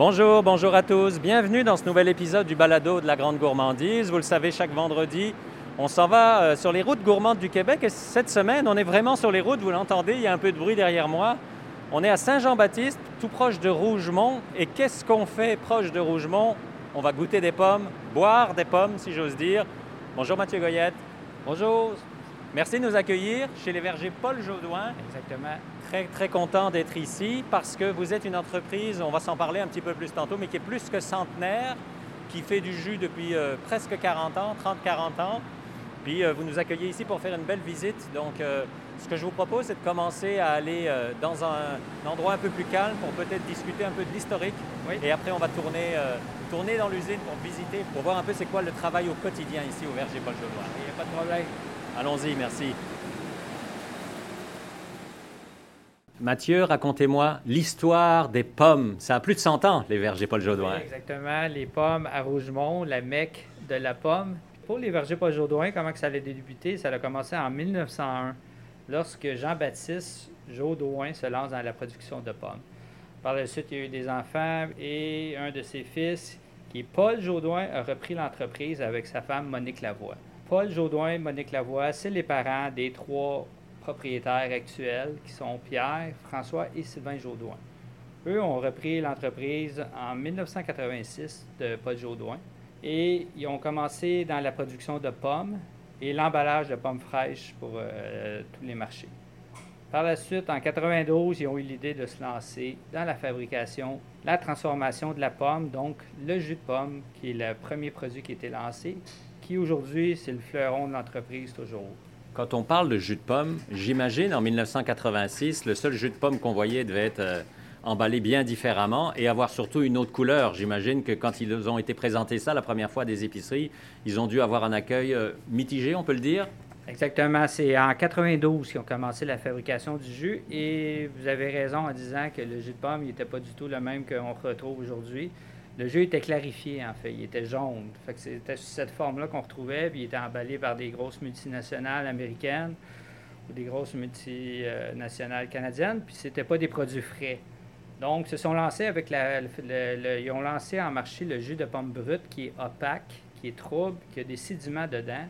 Bonjour, bonjour à tous. Bienvenue dans ce nouvel épisode du Balado de la Grande Gourmandise. Vous le savez, chaque vendredi, on s'en va euh, sur les routes gourmandes du Québec et cette semaine, on est vraiment sur les routes. Vous l'entendez, il y a un peu de bruit derrière moi. On est à Saint-Jean-Baptiste, tout proche de Rougemont. Et qu'est-ce qu'on fait proche de Rougemont? On va goûter des pommes, boire des pommes, si j'ose dire. Bonjour Mathieu Goyette. Bonjour. Merci de nous accueillir chez les vergers Paul Jaudoin. Exactement. Très, très content d'être ici parce que vous êtes une entreprise, on va s'en parler un petit peu plus tantôt, mais qui est plus que centenaire, qui fait du jus depuis euh, presque 40 ans, 30-40 ans. Puis euh, vous nous accueillez ici pour faire une belle visite. Donc, euh, ce que je vous propose, c'est de commencer à aller dans un, endroit un peu plus calme pour peut-être discuter un peu de l'historique. Et après, on va tourner, tourner dans l'usine pour visiter, pour voir un peu c'est quoi le travail au quotidien ici au Verger Paul Jaudoin. Il n'y a pas de problème. Allons-y, merci. Mathieu, racontez-moi l'histoire des pommes. Ça a plus de 100 ans, les vergers Paul Jaudoin. exactement, les pommes à Rougemont, la mecque de la pomme. Pour les vergers Paul Jaudoin, comment ça a débuté? Ça a commencé en 1901, lorsque Jean-Baptiste Jaudoin se lance dans la production de pommes. Par la suite, il y a eu des enfants et un de ses fils, qui est Paul Jaudoin, a repris l'entreprise avec sa femme Monique Lavoie. Paul Jaudoin, Monique Lavoie, c'est les parents des trois propriétaires actuels qui sont Pierre, François et Sylvain Jaudoin. Eux ont repris l'entreprise en 1986 de Paul Jaudoin et ils ont commencé dans la production de pommes et l'emballage de pommes fraîches pour euh, tous les marchés. Par la suite, en 92, ils ont eu l'idée de se lancer dans la fabrication, la transformation de la pomme, donc le jus de pomme, qui est le premier produit qui a été lancé, qui aujourd'hui, c'est le fleuron de l'entreprise toujours. Quand on parle de jus de pomme, j'imagine en 1986, le seul jus de pomme qu'on voyait devait être euh, emballé bien différemment et avoir surtout une autre couleur. J'imagine que quand ils ont été présentés ça la première fois des épiceries, ils ont dû avoir un accueil euh, mitigé, on peut le dire? Exactement. C'est en 92 qu'ils ont commencé la fabrication du jus et vous avez raison en disant que le jus de pomme n'était pas du tout le même qu'on retrouve aujourd'hui. Le jus était clarifié, en fait. Il était jaune. Fait que c'était cette forme-là qu'on retrouvait, puis il était emballé par des grosses multinationales américaines ou des grosses multinationales canadiennes, puis c'était pas des produits frais. Donc, se sont lancés avec la, ils ont lancé en marché le jus de pomme brute qui est opaque, qui est trouble, qui a des sédiments dedans.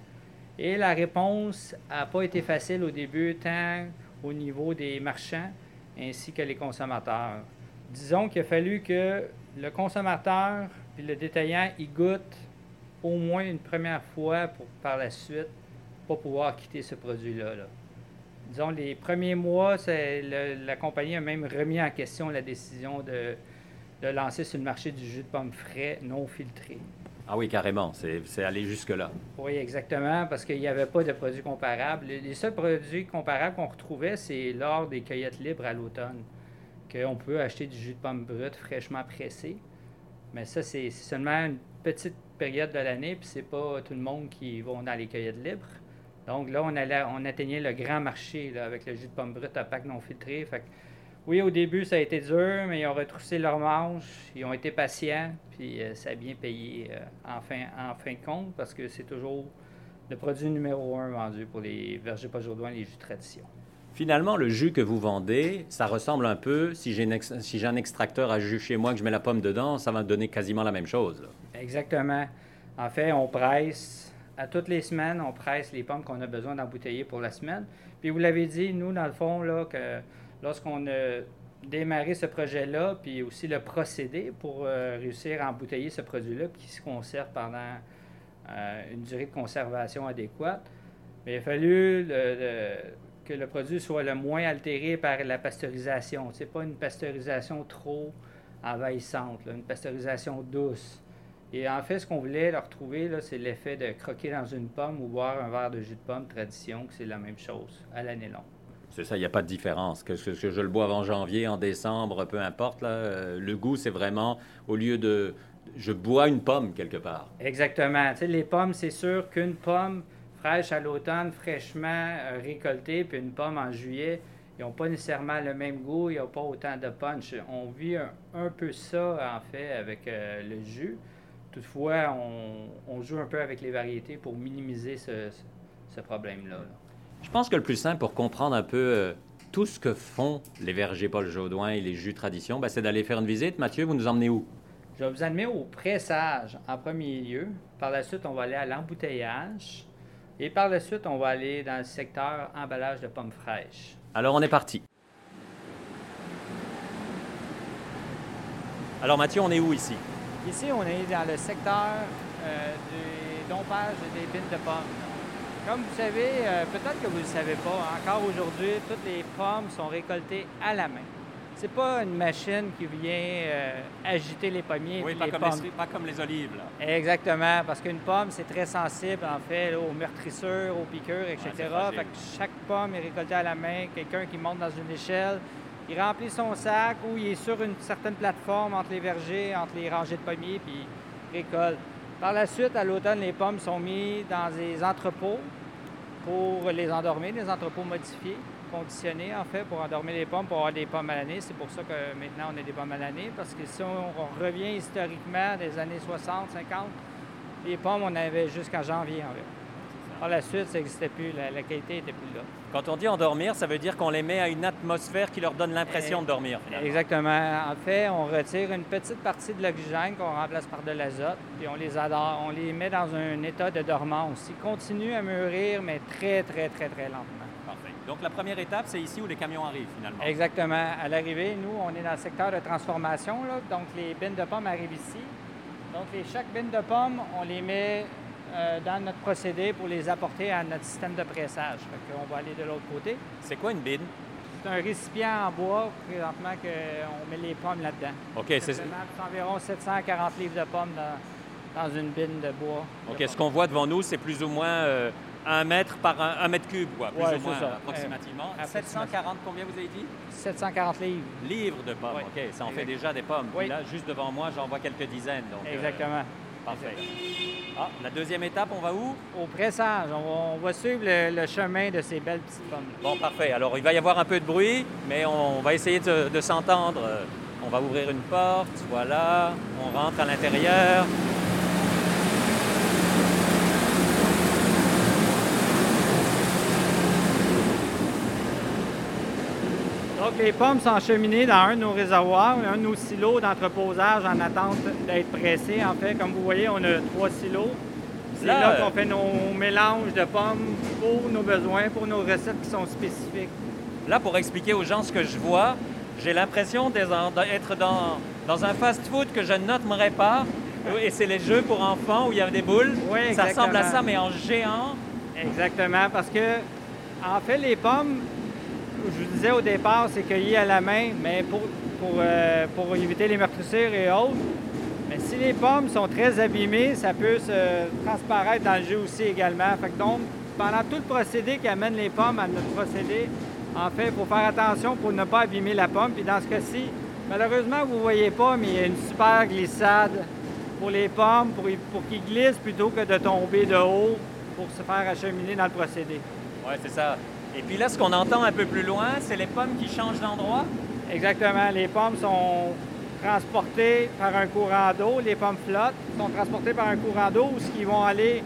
Et la réponse n'a pas été facile au début, tant au niveau des marchands ainsi que les consommateurs. Disons qu'il a fallu que le consommateur puis le détaillant y goûte au moins une première fois pour par la suite pas pouvoir quitter ce produit-là. Disons, les premiers mois, la compagnie a même remis en question la décision de, de, lancer sur le marché du jus de pomme frais non filtré. Ah oui, carrément, c'est allé jusque-là. Oui, exactement, parce qu'il n'y avait pas de produits comparables. Les seuls produits comparables qu'on retrouvait, c'est lors des cueillettes libres à l'automne qu'on peut acheter du jus de pomme brut fraîchement pressé. Mais ça, c'est seulement une petite période de l'année, puis c'est pas tout le monde qui va dans les cueillettes libres. Donc là, on, allait, on atteignait le grand marché avec le jus de pomme brut à pack non filtré. Oui, au début, ça a été dur, mais ils ont retroussé leurs manches, ils ont été patients, puis euh, ça a bien payé euh, en, fin, de compte, parce que c'est toujours le produit numéro un vendu pour les vergers pas les jus de tradition. Finalement, le jus que vous vendez, ça ressemble un peu, si j'ai, un extracteur à jus chez moi, que je mets la pomme dedans, ça va me donner quasiment la même chose. Exactement. En fait, on presse, à toutes les semaines, on presse les pommes qu'on a besoin d'embouteiller pour la semaine. Puis vous l'avez dit, nous, dans le fond, là, que lorsqu'on a démarré ce projet-là, puis aussi le procédé pour euh, réussir à embouteiller ce produit-là, qui se conserve pendant euh, une durée de conservation adéquate, il a fallu le que le produit soit le moins altéré par la pasteurisation. C'est pas une pasteurisation trop envahissante, une pasteurisation douce. Et en fait, ce qu'on voulait leur retrouver, c'est l'effet de croquer dans une pomme ou boire un verre de jus de pomme tradition, que c'est la même chose à l'année longue. C'est ça, il n'y a pas de différence. Que, que, je le bois en janvier, en décembre, peu importe. Là, euh, le goût, c'est vraiment, au lieu de... Je bois une pomme quelque part. Exactement. Les pommes, c'est sûr qu'une pomme, fraîche à l'automne, fraîchement euh, récoltée, puis une pomme en juillet, ils n'ont pas nécessairement le même goût, ils n'ont pas autant de punch. On vit un, peu ça, en fait, avec euh, le jus. Toutefois, on, joue un peu avec les variétés pour minimiser ce, problème-là. Je pense que le plus simple pour comprendre un peu euh, tout ce que font les vergers Paul Jaudoin et les jus tradition, ben, c'est d'aller faire une visite. Mathieu, vous nous emmenez où? Je vais vous amener au pressage en premier lieu. Par la suite, on va aller à l'embouteillage. Et par la suite, on va aller dans le secteur emballage de pommes fraîches. Alors, on est parti. Alors, Mathieu, on est où ici? Ici, on est dans le secteur euh, du dompage des bines de pommes. Comme vous savez, euh, peut-être que vous ne le savez pas, encore aujourd'hui, toutes les pommes sont récoltées à la main. C'est pas une machine qui vient euh, agiter les pommiers. Oui, pas, les comme pommes. les, pas comme les olives. Là. Exactement, parce qu'une pomme, c'est très sensible, en fait, là, aux meurtrissures, aux piqûres, etc. fait que chaque pomme est récoltée à la main. Quelqu'un qui monte dans une échelle, il remplit son sac ou il est sur une certaine plateforme entre les vergers, entre les rangées de pommiers, puis il récolte. Par la suite, à l'automne, les pommes sont mises dans des entrepôts pour les endormir, des entrepôts modifiés, conditionnés en fait, pour endormir les pommes, pour avoir des pommes à l'année. C'est pour ça que maintenant on a des pommes à l'année, parce que si on, revient historiquement des années 60, 50, les pommes, on avait jusqu'en janvier environ. Par la suite, ça n'existait plus, la, la qualité n'était plus là. Quand on dit endormir, ça veut dire qu'on les met à une atmosphère qui leur donne l'impression de dormir, finalement. Exactement. En fait, on retire une petite partie de l'oxygène qu'on remplace par de l'azote, puis on les adore, on les met dans un état de dormance. Ils continuent à mûrir, mais très, très, très, très lentement. Donc, la première étape, c'est ici où les camions arrivent, finalement. Exactement. À l'arrivée, nous, on est dans le secteur de transformation, là, donc les bines de pommes arrivent ici. Donc, les, chaque bine de pommes, on les met euh, dans notre procédé pour les apporter à notre système de pressage. Fait qu'on va aller de l'autre côté. C'est quoi une bine? C'est un récipient en bois, présentement, qu'on met les pommes là-dedans. OK, c'est... C'est environ 740 livres de pommes dans, dans une bine de bois. OK, ce qu'on voit devant nous, c'est plus ou moins euh, un mètre par un, mètre cube, quoi, plus Ouais, ou moins, ça. approximativement. Euh, 740, combien vous avez dit? 740 livres. Livres de pommes, Oui. OK, ça en fait déjà des pommes. Puis Oui. là, juste devant moi, j'en vois quelques dizaines. Donc, euh, Exactement. parfait. Ah, la deuxième étape, on va où? Au pressage, on va, on va suivre le, le chemin de ces belles petites pommes. Bon, parfait. Alors, il va y avoir un peu de bruit, mais on va essayer de, de s'entendre. Euh, On va ouvrir une porte, voilà. On rentre à l'intérieur. Les pommes sont acheminées dans un de nos réservoirs, un de nos silos d'entreposage en attente d'être pressés. En fait, comme vous voyez, on a trois silos. C'est Là, là, euh, qu'on fait nos mélanges de pommes pour nos besoins, pour nos recettes qui sont spécifiques. Là, pour expliquer aux gens ce que je vois, j'ai l'impression d'être dans, dans un fast-food que je nommerai pas. Et c'est les jeux pour enfants où il y a des boules. Oui, ça ressemble à ça, mais en géant. Exactement, parce que, en fait, les pommes, je vous disais au départ, c'est cueilli à la main, mais pour, pour, euh, pour éviter les meurtrissures et autres. Mais si les pommes sont très abîmées, ça peut se transparaître dans le jus aussi également. Fait que donc, pendant tout le procédé qui amène les pommes à notre procédé, en fait, il faut faire attention pour ne pas abîmer la pomme. Puis dans ce cas-ci, malheureusement, vous ne voyez pas, mais il y a une super glissade pour les pommes, pour, pour qu'ils glissent plutôt que de tomber de haut pour se faire acheminer dans le procédé. Oui, c'est ça. Et puis là, ce qu'on entend un peu plus loin, c'est les pommes qui changent d'endroit. Exactement. Les pommes sont transportées par un courant d'eau. Les pommes flottent sont transportées par un courant d'eau où ce qui vont aller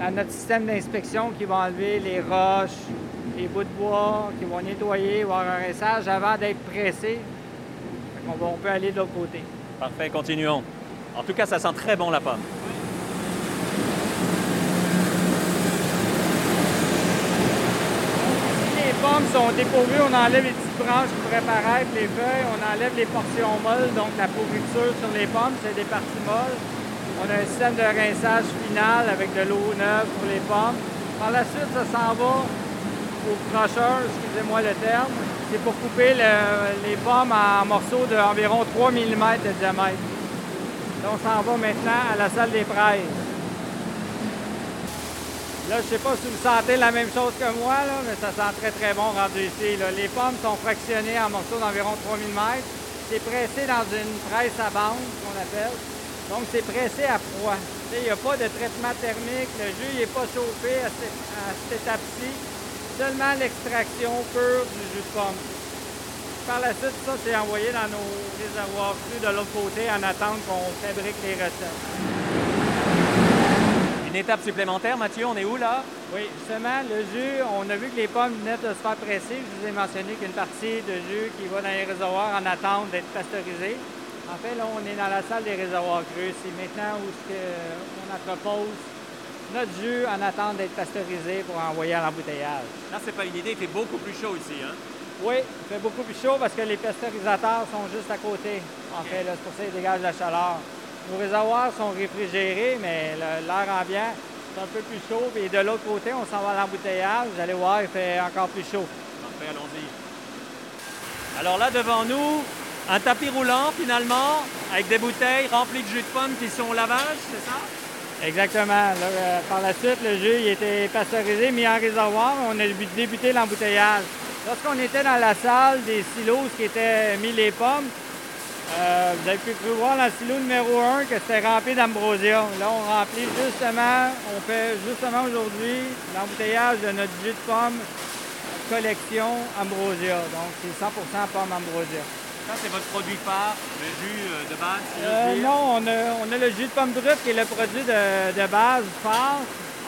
à notre système d'inspection qui va enlever les roches, les bouts de bois, qui vont nettoyer, avoir un rinçage avant d'être pressés. On peut aller de l'autre côté. Parfait, continuons. En tout cas, ça sent très bon la pomme. Pommes sont dépourvues, on enlève les petites branches qui pourraient les feuilles, on enlève les portions molles, donc la pourriture sur les pommes, c'est des parties molles. On a un système de rinçage final avec de l'eau neuve pour les pommes. Par la suite, ça s'en va au crocheur, excusez-moi le terme. C'est pour couper le- les pommes en morceaux d'environ 3 mm de diamètre. Donc, on s'en va maintenant à la salle des fraises. Là, je sais pas si vous sentez la même chose que moi, là, mais ça sent très très bon rendu ici. Les pommes sont fractionnées en morceaux d'environ 3 mm. C'est pressé dans une presse à bande, qu'on appelle. Donc, c'est pressé à froid. Il n'y a pas de traitement thermique. Le jus n'est pas chauffé à cette, étape-ci. Seulement l'extraction pure du jus de pomme. Par la suite, ça, c'est envoyé dans nos réservoirs de l'autre côté en attente qu'on fabrique les recettes. Une étape supplémentaire, Mathieu, on est où là? Oui, justement, le jus, on a vu que les pommes venaient de se faire presser. Je vous ai mentionné qu'une partie de jus qui va dans les réservoirs en attente d'être pasteurisée. En fait, là, on est dans la salle des réservoirs crus. C'est maintenant où ce que on entrepose notre jus en attente d'être pasteurisé pour envoyer à l'embouteillage. Là, c'est pas une idée, il fait beaucoup plus chaud ici. Hein? Oui, il fait beaucoup plus chaud parce que les pasteurisateurs sont juste à côté. En fait, c'est pour ça qu'ils dégagent la chaleur. Nos réservoirs sont réfrigérés, mais l'air ambiant, c'est un peu plus chaud. Et de l'autre côté, on s'en va à l'embouteillage. Vous allez voir, il fait encore plus chaud. Parfait, allons-y. Alors là, devant nous, un tapis roulant finalement, avec des bouteilles remplies de jus de pomme qui sont au lavage, c'est ça? Exactement. Là, euh, par la suite, le jus il était pasteurisé, mis en réservoir. On a débu- débuté l'embouteillage. Lorsqu'on était dans la salle des silos qui étaient mis les pommes, euh, vous avez pu voir dans le silo numéro 1 que c'était rempli d'ambrosia. Là, on remplit justement, on fait justement aujourd'hui l'embouteillage de notre jus de pomme collection ambrosia. Donc, c'est 100% pomme ambrosia. Ça, c'est votre produit phare, le jus euh, de base, si Euh, dire. non, on a, on a le jus de pomme brute qui est le produit de, de base phare,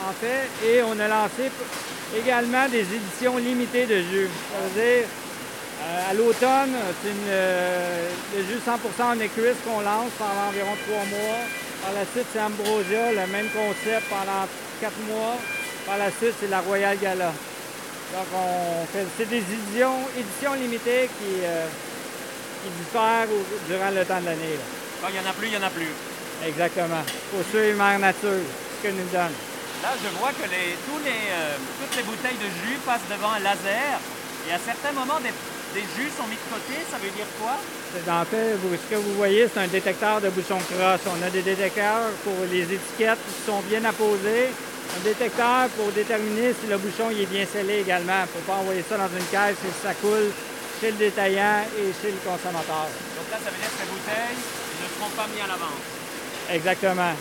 en fait, et on a lancé également des éditions limitées de jus. Ça veut dire, à l'automne, c'est euh, le jus 100% en équisse qu'on lance pendant environ trois mois. Par la suite, c'est Ambrosia, le même concept pendant quatre mois. Par la suite, c'est la Royal Gala. Donc, on fait, c'est des éditions, éditions limitées qui, euh, qui diffèrent au- durant le temps de l'année. là. Quand il n'y en a plus, il n'y en a plus. Exactement. Pour suivre Mère Nature, ce que nous donne. Là, je vois que les, tous les, euh, toutes les bouteilles de jus passent devant un laser et à certains moments, des, des jus sont mis de côté. Ça veut dire quoi? En fait, vous- ce que vous voyez, c'est un détecteur de bouchon crosse. On a des détecteurs pour les étiquettes qui sont bien apposées. Un détecteur pour déterminer si le bouchon il est bien scellé également. Il ne faut pas envoyer ça dans une caisse si ça coule chez le détaillant et chez le consommateur. Donc là, ça veut dire que ces bouteilles ne seront pas mises à l'avance. Exactement.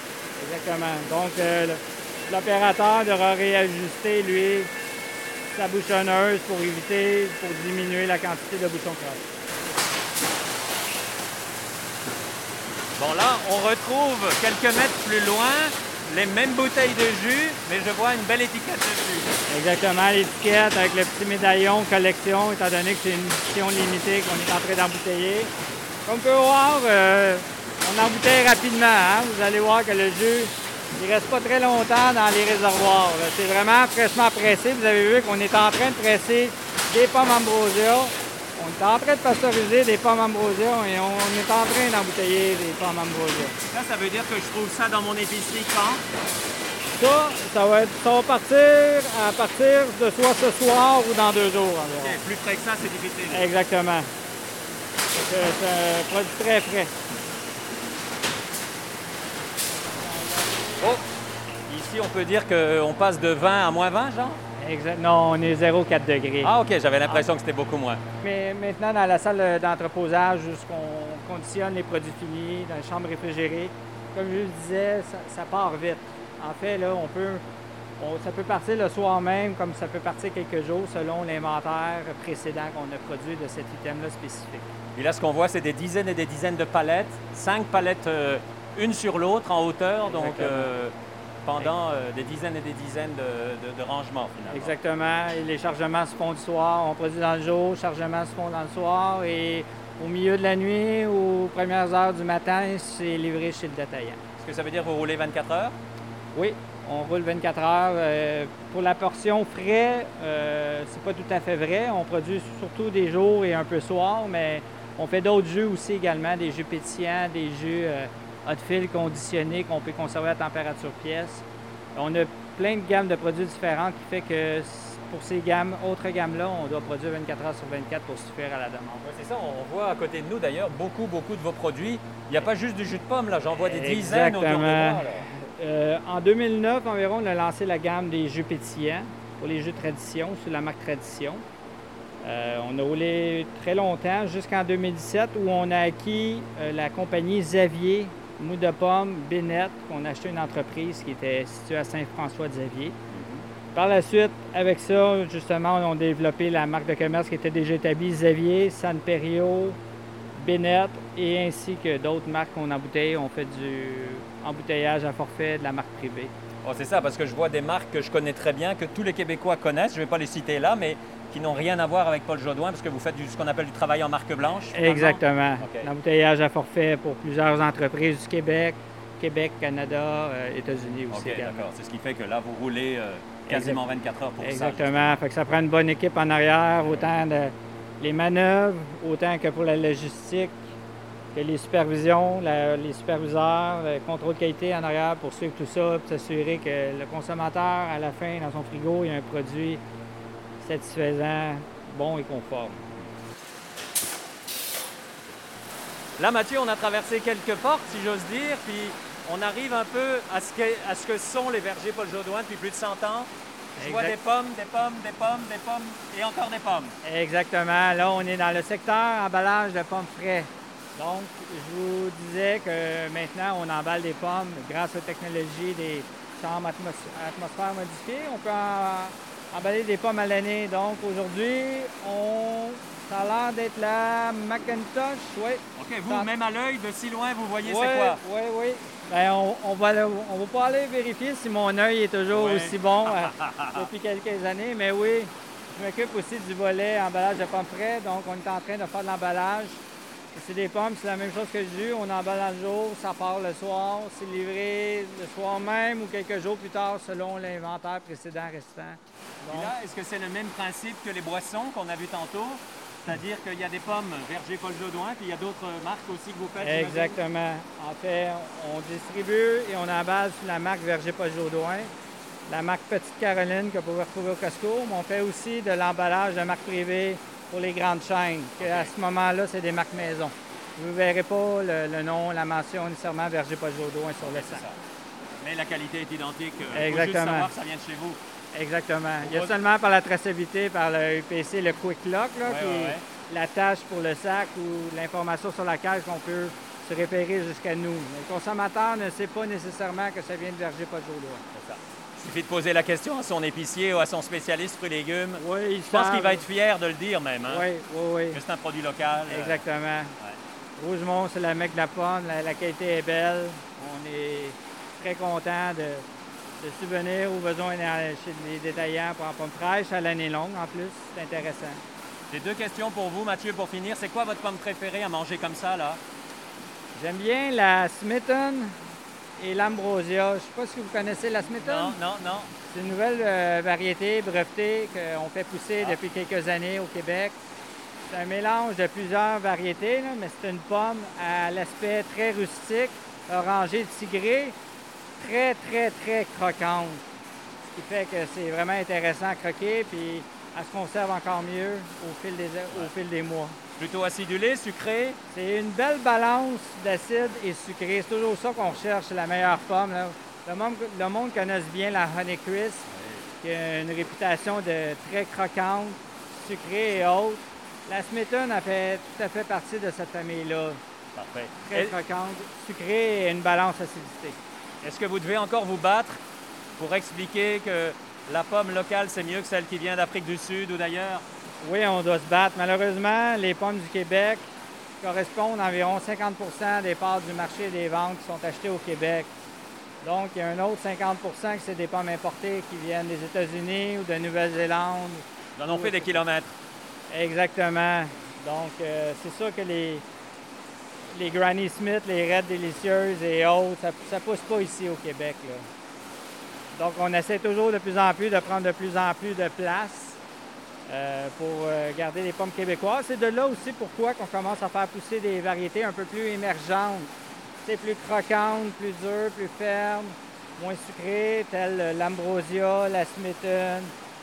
Exactement. Donc, euh, l'opérateur devra réajuster, lui, sa bouchonneuse pour éviter, pour diminuer la quantité de bouchons crosse. Bon, là, on retrouve quelques mètres plus loin les mêmes bouteilles de jus, mais je vois une belle étiquette dessus. Exactement, l'étiquette avec le petit médaillon collection, étant donné que c'est une édition limitée qu'on est en train d'embouteiller. Comme vous pouvez voir, euh, on embouteille rapidement. hein. Vous allez voir que le jus, il reste pas très longtemps dans les réservoirs. C'est vraiment fraîchement pressé. Vous avez vu qu'on est en train de presser des pommes ambrosia. On est en train de pasteuriser des pommes ambrosia et on est en train d'embouteiller des pommes ambrosia. Ça, ça veut dire que je trouve ça dans mon épicerie quand? Ça, ça va, être, ça va partir à partir de soit ce soir ou dans deux jours Plus frais que ça, c'est difficile. Exactement. C'est un produit très frais. Oh! Ici, on peut dire qu'on passe de 20 à moins 20, genre? Exact. Non, on est 0,4 degrés. Ah, OK, j'avais l'impression que c'était beaucoup moins. Mais maintenant, dans la salle d'entreposage, où on conditionne les produits finis, dans les chambres réfrigérées, comme je le disais, ça, ça part vite. En fait, là, on peut, on- ça peut partir le soir même, comme ça peut partir quelques jours, selon l'inventaire précédent qu'on a produit de cet item-là spécifique. Et là, ce qu'on voit, c'est des dizaines et des dizaines de palettes, cinq palettes euh, une sur l'autre en hauteur, donc euh, pendant euh, des dizaines et des dizaines de, de- de rangements, finalement. Exactement. Et les chargements se font du soir. On produit dans le jour, chargements se font dans le soir. Et au milieu de la nuit ou aux premières heures du matin, c'est livré chez le détaillant. Est-ce que ça veut dire que vous roulez 24 heures? Oui, on roule 24 heures. Euh, pour la portion frais, euh, c'est pas tout à fait vrai. On produit surtout des jours et un peu soir, mais on fait d'autres jus aussi également, des jus pétillants, des jus euh, hot fill conditionnés qu'on peut conserver à température pièce. On a plein de gammes de produits différents qui fait que pour ces gammes, autres gammes-là, on doit produire 24 heures sur 24 pour suffire à la demande. Oui, c'est ça. On voit à côté de nous, d'ailleurs, beaucoup, beaucoup de vos produits. Il n'y a pas juste du jus de pomme, là. J'en vois des dizaines autour de moi. Là. Euh, en 2009 environ, on a lancé la gamme des jus pétillants pour les jus tradition sous la marque Tradition. Euh, on a roulé très longtemps jusqu'en 2017 où on a acquis euh, la compagnie Xavier Mou de Pomme Bénette, qu'on a acheté une entreprise qui était située à Saint-François-de-Xavier. Par la suite, avec ça, justement, on a développé la marque de commerce qui était déjà établie, Xavier, San Perio, Bennett et ainsi que d'autres marques qu'on embouteille. On fait du embouteillage à forfait de la marque privée. Oh, c'est ça, parce que je vois des marques que je connais très bien, que tous les Québécois connaissent. Je ne vais pas les citer là, mais qui n'ont rien à voir avec Paul Jodoin, parce que vous faites du, ce qu'on appelle du travail en marque blanche. Exactement. L'embouteillage à forfait pour plusieurs entreprises du Québec, Québec, Canada, euh, États-Unis aussi. OK, d'accord. C'est ce qui fait que là, vous roulez euh, quasiment 24 heures pour ça. Exactement. Fait que ça prend une bonne équipe en arrière, autant de les manœuvres, autant que pour la logistique, que les supervisions, la- les superviseurs, le contrôle de qualité en arrière pour suivre tout ça, pour s'assurer que le consommateur, à la fin, dans son frigo, il y a un produit satisfaisant, bon et conforme. Là, Mathieu, on a traversé quelques portes, si j'ose dire, puis on arrive un peu à ce que, à ce que sont les vergers Paul Jodoin depuis plus de 100 ans. Je vois des pommes, des pommes, des pommes, des pommes et encore des pommes. Exactement. Là, on est dans le secteur emballage de pommes frais. Donc, je vous disais que maintenant, on emballe des pommes grâce aux technologies des chambres atmos- atmosphère modifiées. On peut en- emballer des pommes à l'année. Donc, aujourd'hui, on... ça a l'air d'être la Macintosh. Oui. OK, vous, même à l'œil, de si loin, vous voyez c'est quoi? oui, oui. Ben, on, on va on va pas aller vérifier si mon œil est toujours aussi bon euh, depuis quelques années, mais oui, je m'occupe aussi du volet emballage de pommes frais, donc on est en train de faire de l'emballage. C'est des pommes, c'est la même chose que le jus, on emballe dans le jour, ça part le soir, c'est livré le soir même ou quelques jours plus tard selon l'inventaire précédent restant. Et là, est-ce que c'est le même principe que les boissons qu'on a vu tantôt? C'est-à-dire qu'il y a des pommes verger Paul Jodoin, puis il y a d'autres marques aussi que vous faites? Exactement. En fait, on distribue et on emballe sous la marque Verger Paul Jodoin, la marque Petite Caroline que vous pouvez retrouver au Costco, mais on fait aussi de l'emballage de marque privée pour les grandes chaînes, que à ce moment-là, c'est des marques maison. Vous ne verrez pas le, le nom, la mention nécessairement Verger Paul Jodoin sur le sac. Mais la qualité est identique. Juste Exactement. savoir que ça vient de chez vous. Exactement. Il y a seulement par la traçabilité, par le UPC, le Quick Lock, là, Ouais, qui ouais, est ouais. la tâche pour le sac ou l'information sur la caisse qu'on peut se référer jusqu'à nous. Le consommateur ne sait pas nécessairement que ça vient de Verger Jodoin. C'est ça. Il suffit de poser la question à son épicier ou à son spécialiste fruits et légumes. Oui, il Je pense qu'il va être fier de le dire même, hein, Oui, oui, que c'est un produit local. oui. euh, Exactement. Rougemont, c'est la mecque de la pomme. La, la qualité est belle. On est très content de, de subvenir aux besoins chez les détaillants pour en pomme fraîche à l'année longue en plus. C'est intéressant. J'ai deux questions pour vous, Mathieu, pour finir. C'est quoi votre pomme préférée à manger comme ça, là? J'aime bien la Smithon et l'Ambrosia. Je ne sais pas si vous connaissez la Smithon. Non, non, non. C'est une nouvelle euh, variété brevetée qu'on fait pousser Ah. depuis quelques années au Québec. C'est un mélange de plusieurs variétés, là, mais c'est une pomme à l'aspect très rustique, orangé tigré, très, très, très croquante. Ce qui fait que c'est vraiment intéressant à croquer, puis elle se conserve encore mieux au fil des, au fil des mois. Plutôt acidulé, sucré? C'est une belle balance d'acide et sucré. C'est toujours ça qu'on recherche, la meilleure pomme. là. Le, monde, le monde connaisse bien la Honey Crisp, qui a une réputation de très croquante, sucrée et haute. La Smithon a fait tout à fait partie de cette famille-là. Parfait. Très croquante, sucrée et une balance acidité. Est-ce que vous devez encore vous battre pour expliquer que la pomme locale, c'est mieux que celle qui vient d'Afrique du Sud ou d'ailleurs? Oui, on doit se battre. Malheureusement, les pommes du Québec correspondent à environ 50% des parts du marché des ventes qui sont achetées au Québec. Donc, il y a un autre 50% que c'est des pommes importées qui viennent des États-Unis ou de Nouvelle-Zélande. Ils en ont fait des kilomètres. Exactement. Donc, euh, c'est sûr que les, les Granny Smith, les Red Délicieuses et autres, ça ne pousse pas ici au Québec. là. Donc, on essaie toujours de plus en plus de prendre de plus en plus de place euh, pour euh, garder les pommes québécoises. C'est de là aussi pourquoi on commence à faire pousser des variétés un peu plus émergentes. C'est plus croquantes, plus dures, plus fermes, moins sucrées, telles l'Ambrosia, la Smithon,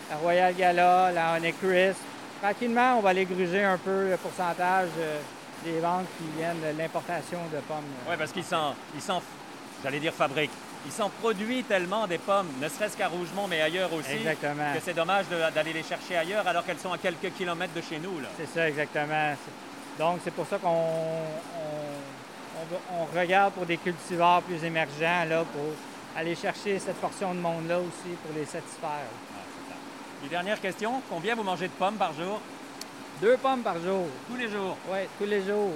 la Royal Gala, la Honey Crisp. Tranquillement, on va aller gruger un peu le pourcentage euh, des ventes qui viennent de l'importation de pommes. Oui, parce qu'ils s'en, ils s'en, j'allais dire fabriquent. Ils s'en produisent tellement des pommes, ne serait-ce qu'à Rougemont, mais ailleurs aussi, Exactement. que c'est dommage d'aller les chercher ailleurs alors qu'elles sont à quelques kilomètres de chez nous. C'est ça, exactement. Donc, c'est pour ça qu'on on- on va- on regarde pour des cultivars plus émergents, là, pour aller chercher cette portion de monde-là aussi, pour les satisfaire. Et dernière question, combien vous mangez de pommes par jour? Deux pommes par jour. Tous les jours. Oui, tous les jours.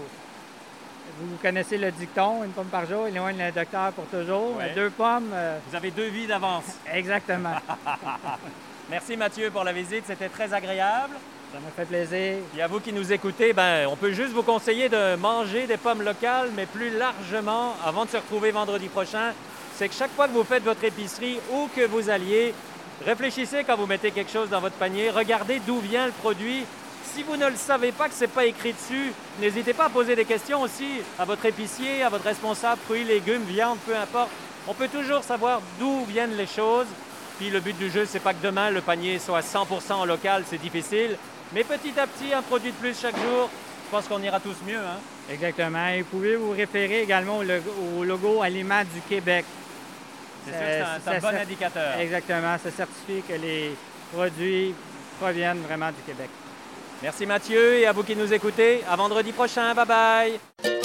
Vous connaissez le dicton, une pomme par jour, éloigne le docteur pour toujours. Ouais. Deux pommes, euh, Vous avez deux vies d'avance. exactement. Merci Mathieu pour la visite, c'était très agréable. Ça m'a fait plaisir. Et à vous qui nous écoutez, ben, on peut juste vous conseiller de manger des pommes locales, mais plus largement, avant de se retrouver vendredi prochain, c'est que chaque fois que vous faites votre épicerie, où que vous alliez, réfléchissez quand vous mettez quelque chose dans votre panier, regardez d'où vient le produit. Si vous ne le savez pas que ce n'est pas écrit dessus, n'hésitez pas à poser des questions aussi à votre épicier, à votre responsable, fruits, légumes, viande, peu importe. On peut toujours savoir d'où viennent les choses. Puis le but du jeu, c'est pas que demain le panier soit 100% local, c'est difficile. Mais petit à petit, un produit de plus chaque jour, je pense qu'on ira tous mieux. Hein? Exactement. Et vous pouvez vous référer également au logo, Aliments du Québec? C'est c'est un, bon indicateur. Exactement. Ça certifie que les produits proviennent vraiment du Québec. Merci Mathieu et à vous qui nous écoutez. À vendredi prochain. Bye bye.